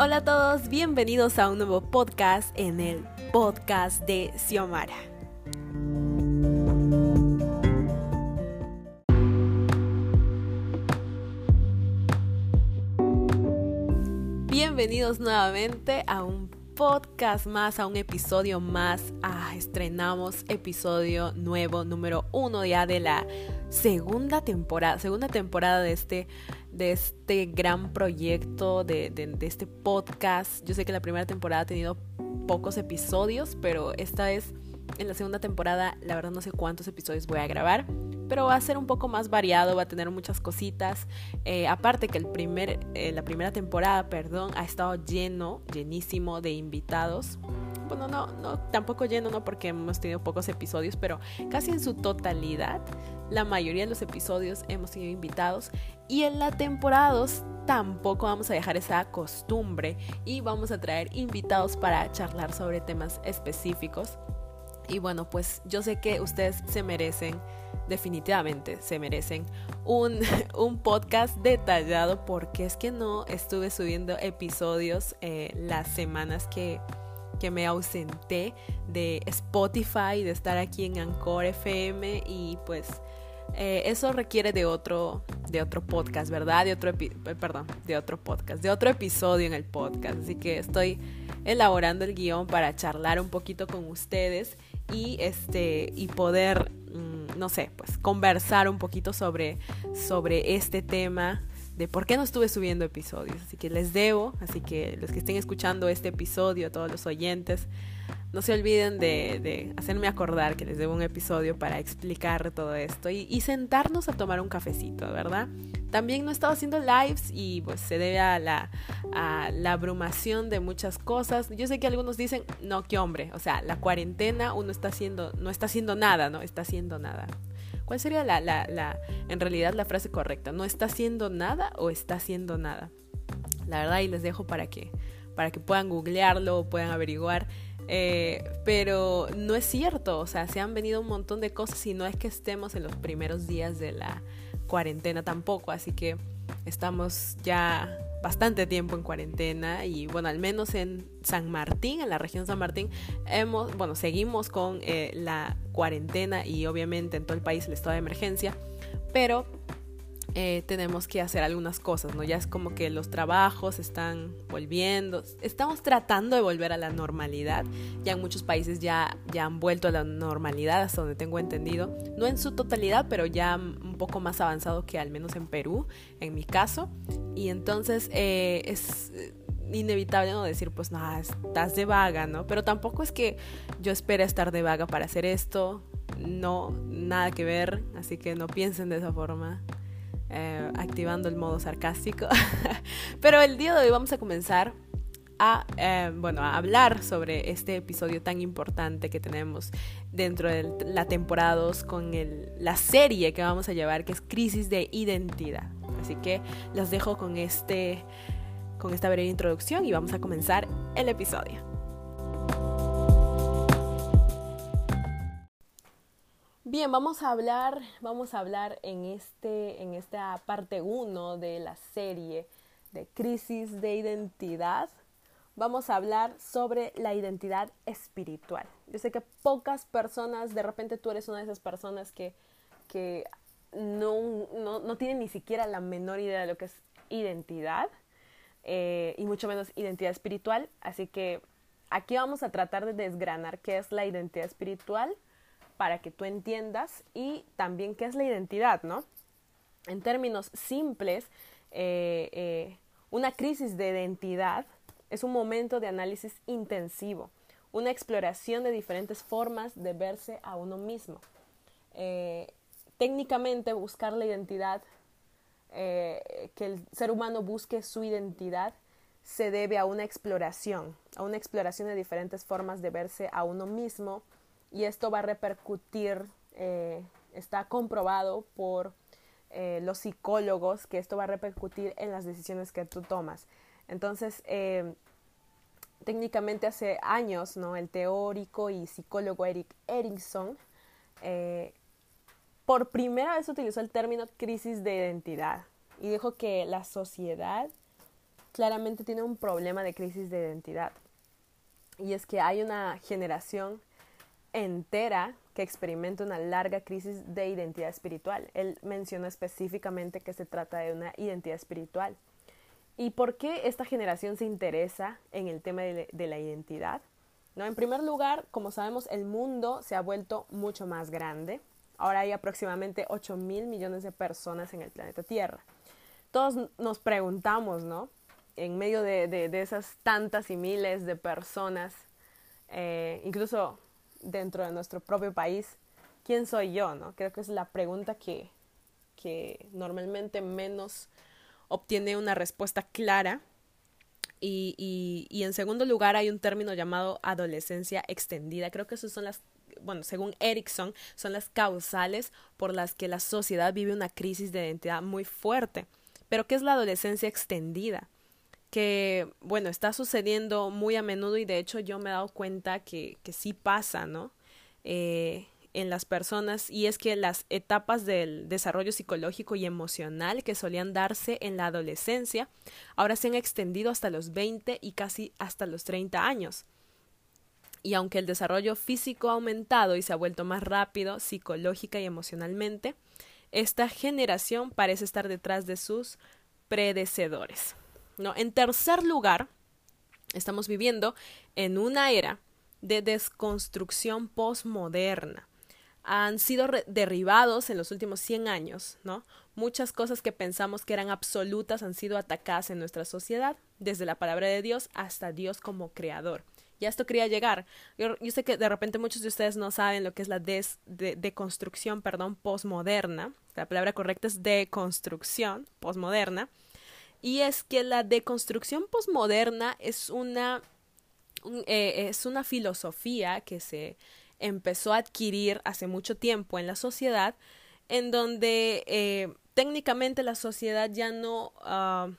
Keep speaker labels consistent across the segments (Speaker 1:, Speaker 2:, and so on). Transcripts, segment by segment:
Speaker 1: Hola a todos, bienvenidos a un nuevo podcast en el podcast de Xiomara. Bienvenidos nuevamente a un podcast más, a un episodio más. Ah, estrenamos episodio nuevo, número uno ya de la segunda temporada, segunda temporada de este, de este gran proyecto, de, de, este podcast. Yo sé que la primera temporada ha tenido pocos episodios, pero esta es en la segunda temporada, la verdad no sé cuántos episodios voy a grabar, pero va a ser un poco más variado, va a tener muchas cositas. Eh, aparte que el primer, eh, la primera temporada, perdón, ha estado lleno, llenísimo de invitados. Bueno, no, no, tampoco lleno, no, porque hemos tenido pocos episodios, pero casi en su totalidad, la mayoría de los episodios hemos tenido invitados. Y en la temporada 2 tampoco vamos a dejar esa costumbre y vamos a traer invitados para charlar sobre temas específicos y bueno, pues yo sé que ustedes se merecen, definitivamente se merecen, un, un podcast detallado porque es que no estuve subiendo episodios eh, las semanas que, que me ausenté de Spotify, de estar aquí en Anchor FM y pues eh, eso requiere de otro, de otro podcast, ¿verdad? De otro, perdón, de otro podcast, de otro episodio en el podcast. Así que estoy elaborando el guion para charlar un poquito con ustedes y este y poder mm, no sé pues conversar un poquito sobre sobre este tema de por qué no estuve subiendo episodios así que les debo así que los que estén escuchando este episodio todos los oyentes no se olviden de, hacerme acordar que les debo un episodio para explicar todo esto y, sentarnos a tomar un cafecito, ¿verdad? También no he estado haciendo lives y pues se debe a la, a la abrumación de muchas cosas. Yo sé que algunos dicen, no, qué hombre, o sea, la cuarentena uno está haciendo, no está haciendo nada, no está haciendo nada. ¿Cuál sería la, la, la, en realidad la frase correcta? ¿No está haciendo nada o está haciendo nada? La verdad, y les dejo para que, para que puedan googlearlo, puedan averiguar. Eh, pero no es cierto, o sea, se han venido un montón de cosas y no es que estemos en los primeros días de la cuarentena tampoco, así que estamos ya bastante tiempo en cuarentena y bueno, al menos en San Martín, en la región San Martín, hemos, bueno, seguimos con eh, la cuarentena y obviamente en todo el país el estado de emergencia, pero eh, tenemos que hacer algunas cosas, ¿no? Ya es como que los trabajos están volviendo, estamos tratando de volver a la normalidad, ya en muchos países ya, ya han vuelto a la normalidad, hasta donde tengo entendido, no en su totalidad, pero ya un poco más avanzado que al menos en Perú, en mi caso, y entonces eh, es inevitable no decir, pues nada, estás de vaga, ¿no? Pero tampoco es que yo espere estar de vaga para hacer esto, no, nada que ver, así que no piensen de esa forma. Eh, activando el modo sarcástico. Pero el día de hoy vamos a comenzar a, eh, bueno, a hablar sobre este episodio tan importante que tenemos dentro de la temporada 2 con el, la serie que vamos a llevar, que es Crisis de Identidad. Así que los dejo con, este, con esta breve introducción y vamos a comenzar el episodio. Bien, vamos a hablar, vamos a hablar en, este, en esta parte 1 de la serie de crisis de identidad. Vamos a hablar sobre la identidad espiritual. Yo sé que pocas personas, de repente tú eres una de esas personas que, que no, no, no tienen ni siquiera la menor idea de lo que es identidad eh, y mucho menos identidad espiritual. Así que aquí vamos a tratar de desgranar qué es la identidad espiritual para que tú entiendas y también qué es la identidad, ¿no? En términos simples, eh, eh, una crisis de identidad es un momento de análisis intensivo, una exploración de diferentes formas de verse a uno mismo. Técnicamente, buscar la identidad, que el ser humano busque su identidad, se debe a una exploración, a una exploración de diferentes formas de verse a uno mismo, y esto va a repercutir, eh, está comprobado por eh, los psicólogos que esto va a repercutir en las decisiones que tú tomas. Entonces, eh, técnicamente hace años, ¿no? El teórico y psicólogo Eric Erickson por primera vez utilizó el término crisis de identidad y dijo que la sociedad claramente tiene un problema de crisis de identidad. Y es que hay una generación entera que experimenta una larga crisis de identidad espiritual. Él mencionó específicamente que se trata de una identidad espiritual. ¿Y por qué esta generación se interesa en el tema de, la identidad? ¿No? En primer lugar, como sabemos, el mundo se ha vuelto mucho más grande. Ahora hay aproximadamente 8 mil millones de personas en el planeta Tierra. Todos nos preguntamos, ¿no? En medio de, esas tantas y miles de personas, eh, incluso dentro de nuestro propio país, ¿quién soy yo? ¿no? Creo que es la pregunta que, que normalmente menos obtiene una respuesta clara. Y, y, y, en segundo lugar hay un término llamado adolescencia extendida. Creo que esas son las, bueno, según Erickson, son las causales por las que la sociedad vive una crisis de identidad muy fuerte. Pero ¿qué es la adolescencia extendida? que, bueno, está sucediendo muy a menudo y de hecho yo me he dado cuenta que, que sí pasa, ¿no? Eh, en las personas y es que las etapas del desarrollo psicológico y emocional que solían darse en la adolescencia ahora se han extendido hasta los 20 y casi hasta los 30 años. Y aunque el desarrollo físico ha aumentado y se ha vuelto más rápido psicológica y emocionalmente, esta generación parece estar detrás de sus predecedores. ¿no? En tercer lugar, estamos viviendo en una era de desconstrucción postmoderna. Han sido derribados en los últimos 100 años, ¿no? Muchas cosas que pensamos que eran absolutas han sido atacadas en nuestra sociedad, desde la palabra de Dios hasta Dios como creador. Y a esto quería llegar. Yo, sé que de repente muchos de ustedes no saben lo que es la de, deconstrucción, perdón, postmoderna. La palabra correcta es deconstrucción postmoderna y es que la deconstrucción posmoderna es una, eh, es una filosofía que se empezó a adquirir hace mucho tiempo en la sociedad, en donde eh, técnicamente la sociedad ya no uh,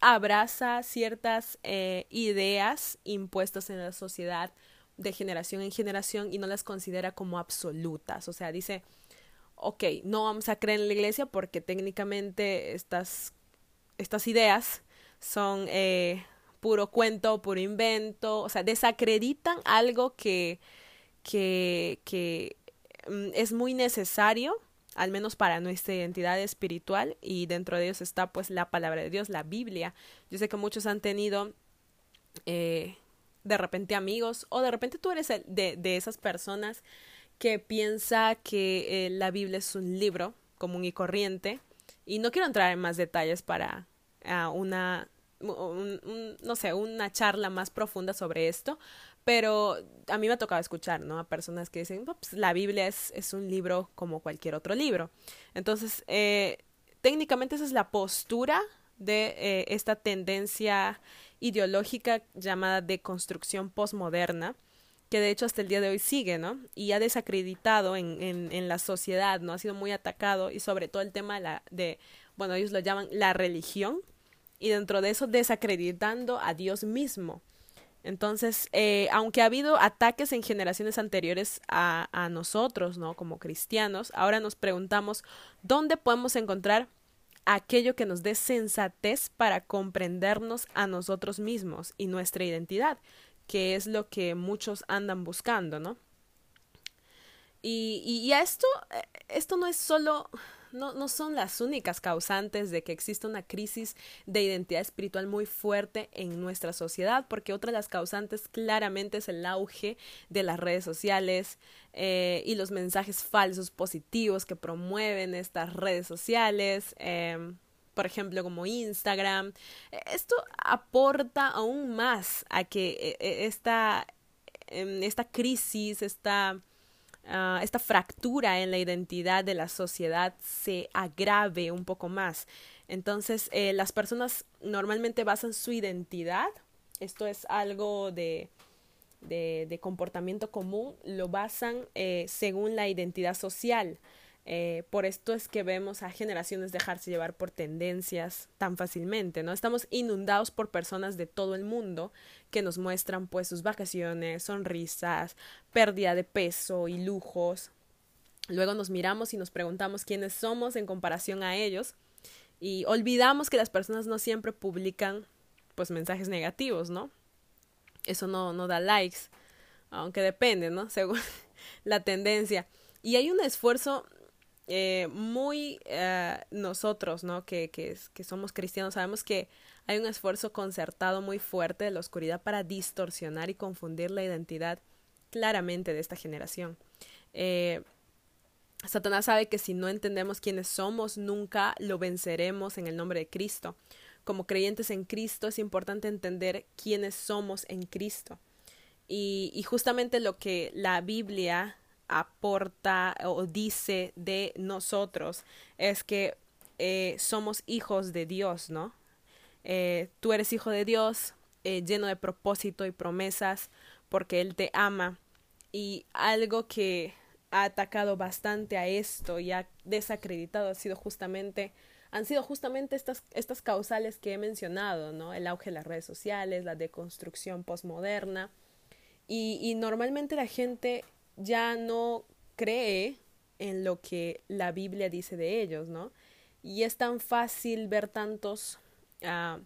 Speaker 1: abraza ciertas eh, ideas impuestas en la sociedad de generación en generación y no las considera como absolutas. O sea, dice, ok, no vamos a creer en la iglesia porque técnicamente estas estas ideas son eh, puro cuento, puro invento, o sea, desacreditan algo que, que, que mm, es muy necesario, al menos para nuestra identidad espiritual, y dentro de ellos está pues la palabra de Dios, la Biblia. Yo sé que muchos han tenido eh, de repente amigos, o de repente tú eres de, de esas personas que piensa que eh, la Biblia es un libro común y corriente, y no quiero entrar en más detalles para una, no sé, una charla más profunda sobre esto, pero a mí me ha tocado escuchar, ¿no? A personas que dicen, pues la Biblia es, es un libro como cualquier otro libro. Entonces, eh, técnicamente esa es la postura de eh, esta tendencia ideológica llamada de construcción postmoderna, que de hecho hasta el día de hoy sigue, ¿no? Y ha desacreditado en, en, en la sociedad, ¿no? Ha sido muy atacado y sobre todo el tema de, de, bueno, ellos lo llaman la religión y dentro de eso desacreditando a Dios mismo. Entonces, eh, aunque ha habido ataques en generaciones anteriores a, nosotros, ¿no? Como cristianos, ahora nos preguntamos dónde podemos encontrar aquello que nos dé sensatez para comprendernos a nosotros mismos y nuestra identidad que es lo que muchos andan buscando, ¿no? Y, y, a esto, eh, esto no es solo, no, no son las únicas causantes de que exista una crisis de identidad espiritual muy fuerte en nuestra sociedad, porque otra de las causantes claramente es el auge de las redes sociales eh, y los mensajes falsos positivos que promueven estas redes sociales. Eh, por ejemplo, como Instagram. Esto aporta aún más a que eh, eh, esta, em, esta crisis, esta, ah, esta fractura en la identidad de la sociedad se agrave un poco más. Entonces, eh, las personas normalmente basan su identidad, esto es algo de, de, comportamiento común, lo basan según la identidad social. Eh, por esto es que vemos a generaciones dejarse llevar por tendencias tan fácilmente, ¿no? Estamos inundados por personas de todo el mundo que nos muestran pues sus vacaciones, sonrisas, pérdida de peso y lujos. Luego nos miramos y nos preguntamos quiénes somos en comparación a ellos y olvidamos que las personas no siempre publican pues mensajes negativos, ¿no? Eso no, no da likes, aunque depende, ¿no? Según la tendencia. Y hay un esfuerzo eh, muy eh, nosotros, ¿no? Que, que, somos cristianos, sabemos que hay un esfuerzo concertado muy fuerte de la oscuridad para distorsionar y confundir la identidad claramente de esta generación. Eh, Satanás sabe que si no entendemos quiénes somos, nunca lo venceremos en el nombre de Cristo. Como creyentes en Cristo es importante entender quiénes somos en Cristo. Y, y justamente lo que la Biblia aporta o dice de nosotros es que eh, somos hijos de Dios, ¿no? Eh, tú eres hijo de Dios, eh, lleno de propósito y promesas, porque Él te ama. Y algo que ha atacado bastante a esto y ha desacreditado ha sido justamente han sido justamente estas, estas causales que he mencionado, ¿no? El auge de las redes sociales, la deconstrucción postmoderna. Y, y normalmente la gente ya no cree en lo que la Biblia dice de ellos, ¿no? Y es tan fácil ver tantos uh,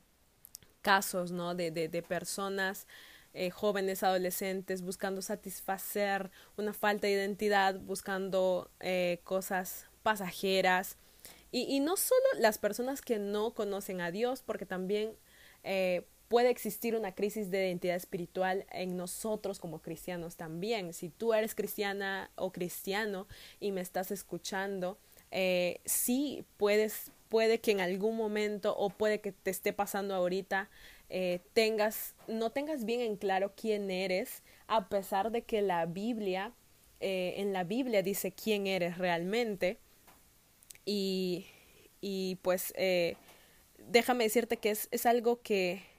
Speaker 1: casos, ¿no? De, de, de personas eh, jóvenes, adolescentes, buscando satisfacer una falta de identidad, buscando eh, cosas pasajeras. Y, y, no solo las personas que no conocen a Dios, porque también eh, puede existir una crisis de identidad espiritual en nosotros como cristianos también. Si tú eres cristiana o cristiano y me estás escuchando, eh, sí puedes, puede que en algún momento o puede que te esté pasando ahorita eh, tengas, no tengas bien en claro quién eres, a pesar de que la Biblia, eh, en la Biblia dice quién eres realmente. Y, y pues déjame decirte que es, es algo que,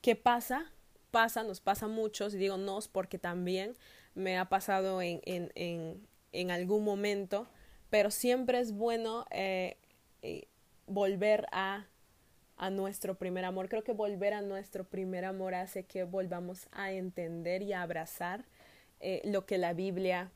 Speaker 1: que pasa, pasa, nos pasa a muchos, y digo nos porque también me ha pasado en, en, en, en algún momento, pero siempre es bueno eh, eh, volver a a nuestro primer amor. Creo que volver a nuestro primer amor hace que volvamos a entender y a abrazar eh, lo que la Biblia,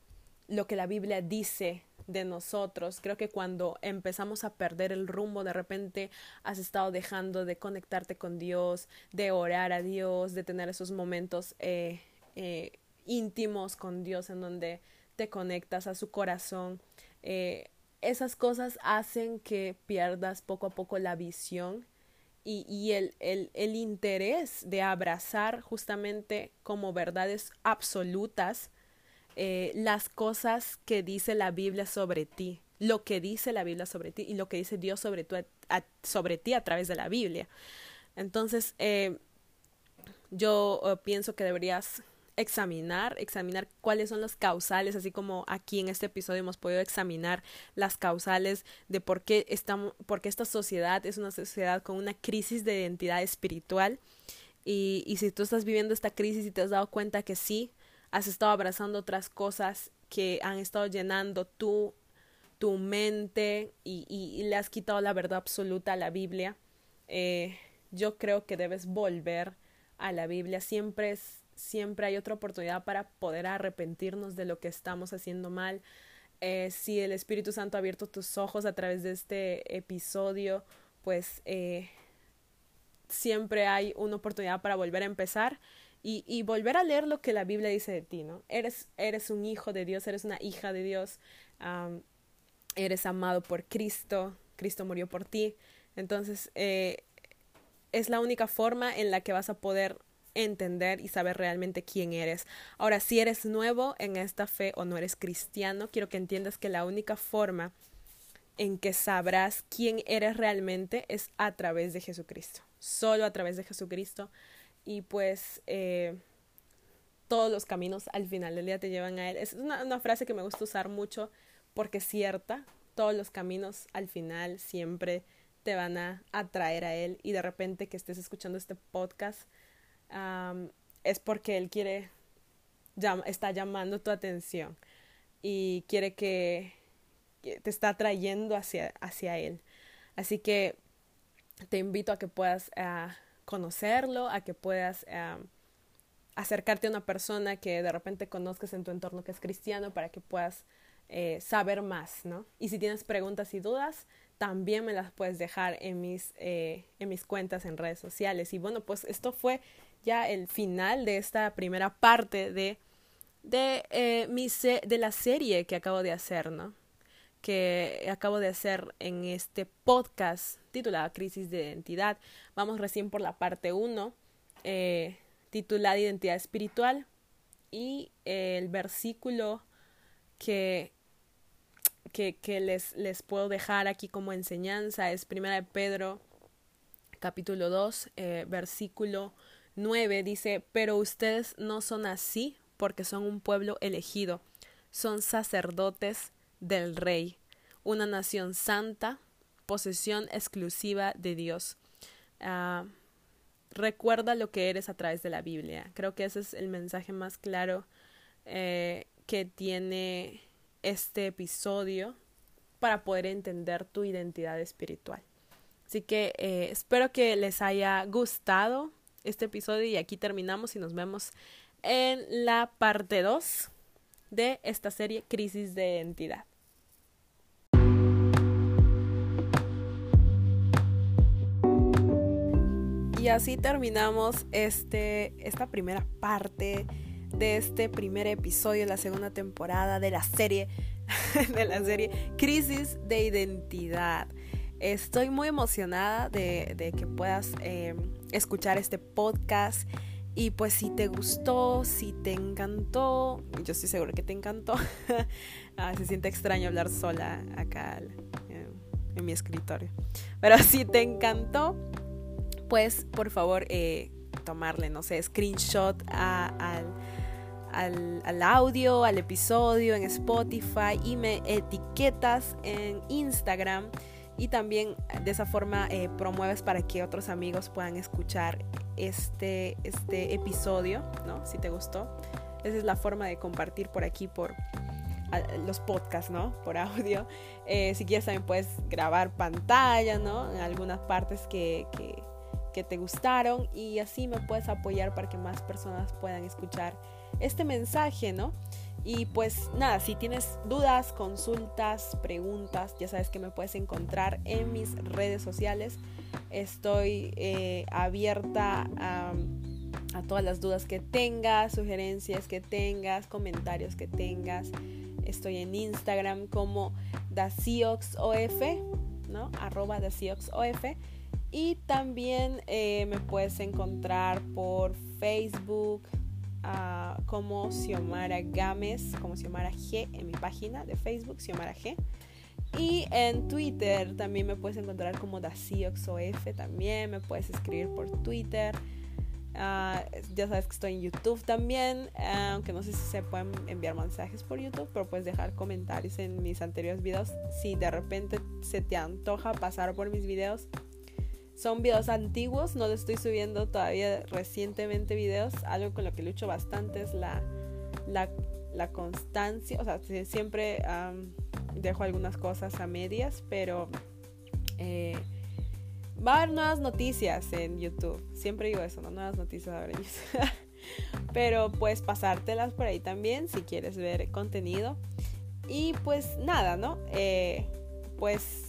Speaker 1: lo que la Biblia dice de nosotros. Creo que cuando empezamos a perder el rumbo, de repente has estado dejando de conectarte con Dios, de orar a Dios, de tener esos momentos eh, eh, íntimos con Dios en donde te conectas a su corazón. Eh, esas cosas hacen que pierdas poco a poco la visión y, y el, el, el, interés de abrazar justamente como verdades absolutas eh, las cosas que dice la Biblia sobre ti, lo que dice la Biblia sobre ti y lo que dice Dios sobre, tu, a, sobre ti a través de la Biblia. Entonces, eh, yo uh, pienso que deberías examinar, examinar cuáles son las causales, así como aquí en este episodio hemos podido examinar las causales de por qué, estamos, por qué esta sociedad es una sociedad con una crisis de identidad espiritual. Y, y si tú estás viviendo esta crisis y te has dado cuenta que sí, has estado abrazando otras cosas que han estado llenando tu, tu mente y, y, le has quitado la verdad absoluta a la Biblia, eh, yo creo que debes volver a la Biblia. Siempre es siempre hay otra oportunidad para poder arrepentirnos de lo que estamos haciendo mal. Eh, si el Espíritu Santo ha abierto tus ojos a través de este episodio, pues eh, siempre hay una oportunidad para volver a empezar y, volver a leer lo que la Biblia dice de ti, ¿no? Eres, eres un hijo de Dios, eres una hija de Dios, eres amado por Cristo, Cristo murió por ti. Entonces, eh, es la única forma en la que vas a poder entender y saber realmente quién eres. Ahora, si eres nuevo en esta fe o no eres cristiano, quiero que entiendas que la única forma en que sabrás quién eres realmente es a través de Jesucristo, solo a través de Jesucristo. Y pues eh, todos los caminos al final del día te llevan a Él. Es una, frase que me gusta usar mucho porque es cierta, todos los caminos al final siempre te van a atraer a Él y de repente que estés escuchando este podcast es porque Él quiere, llam, está llamando tu atención y quiere que, te está atrayendo hacia, hacia Él. Así que te invito a que puedas uh, conocerlo, a que puedas uh, acercarte a una persona que de repente conozcas en tu entorno que es cristiano para que puedas eh, saber más, ¿no? Y si tienes preguntas y dudas, también me las puedes dejar en mis, eh, en mis cuentas en redes sociales. Y bueno, pues esto fue ya el final de esta primera parte de, de, eh, mi de la serie que acabo de hacer, ¿no? Que acabo de hacer en este podcast titulado Crisis de Identidad. Vamos recién por la parte 1, eh, titulada Identidad Espiritual. Y el versículo que que, les, les, puedo dejar aquí como enseñanza es Primera de Pedro, capítulo 2, eh, versículo 9, dice, pero ustedes no son así porque son un pueblo elegido, son sacerdotes del rey, una nación santa, posesión exclusiva de Dios. Ah, recuerda lo que eres a través de la Biblia. Creo que ese es el mensaje más claro eh, que tiene este episodio para poder entender tu identidad espiritual. Así que eh, espero que les haya gustado este episodio y aquí terminamos y nos vemos en la parte 2 de esta serie Crisis de Identidad. Y así terminamos este, esta primera parte de este primer episodio de la segunda temporada de la serie, de la serie Crisis de Identidad. Estoy muy emocionada de, que puedas em, escuchar este podcast. Y pues si te gustó, si te encantó, yo estoy segura que te encantó. Ah, se siente extraño hablar sola acá en, mi escritorio. Pero si te encantó, pues por favor eh, tomarle, no sé, screenshot al al, audio, al episodio en Spotify y me etiquetas en Instagram y también de esa forma eh, promueves para que otros amigos puedan escuchar este, este episodio, ¿no? Si te gustó. Esa es la forma de compartir por aquí, por los podcasts, ¿no? Por audio. Eh, si quieres también puedes grabar pantalla, ¿no? En algunas partes que, que te gustaron y así me puedes apoyar para que más personas puedan escuchar este mensaje, ¿no? Y pues nada, si tienes dudas, consultas, preguntas, ya sabes que me puedes encontrar en mis redes sociales. Estoy eh, abierta a, todas las dudas que tengas, sugerencias que tengas, comentarios que tengas. Estoy en Instagram como DaCioxOF, ¿no? Arroba DaCioxOF. Y también eh, me puedes encontrar por Facebook, como Xiomara Gámez, como Xiomara G en mi página de Facebook, Xiomara G. Y en Twitter también me puedes encontrar como DaCioxOF, también me puedes escribir por Twitter. Ah, ya sabes que estoy en YouTube también, aunque no sé si se pueden enviar mensajes por YouTube, pero puedes dejar comentarios en mis anteriores videos. Si de repente se te antoja pasar por mis videos, son videos antiguos, no les estoy subiendo todavía recientemente videos. Algo con lo que lucho bastante es la, la, constancia. O sea, siempre dejo algunas cosas a medias, pero eh, va a haber nuevas noticias en YouTube. Siempre digo eso, ¿no? Nuevas noticias a pero puedes pasártelas por ahí también si quieres ver contenido. Y pues nada, ¿no? Eh, pues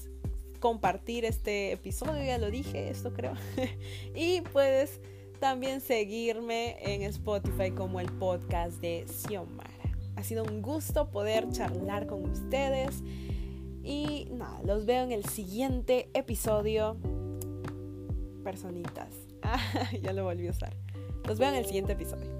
Speaker 1: compartir este episodio, ya lo dije, esto creo. y puedes también seguirme en Spotify como el podcast de Xiomara. Ha sido un gusto poder charlar con ustedes. Y nada, los veo en el siguiente episodio. Personitas. Ah, ya lo volví a usar. Los veo en el siguiente episodio.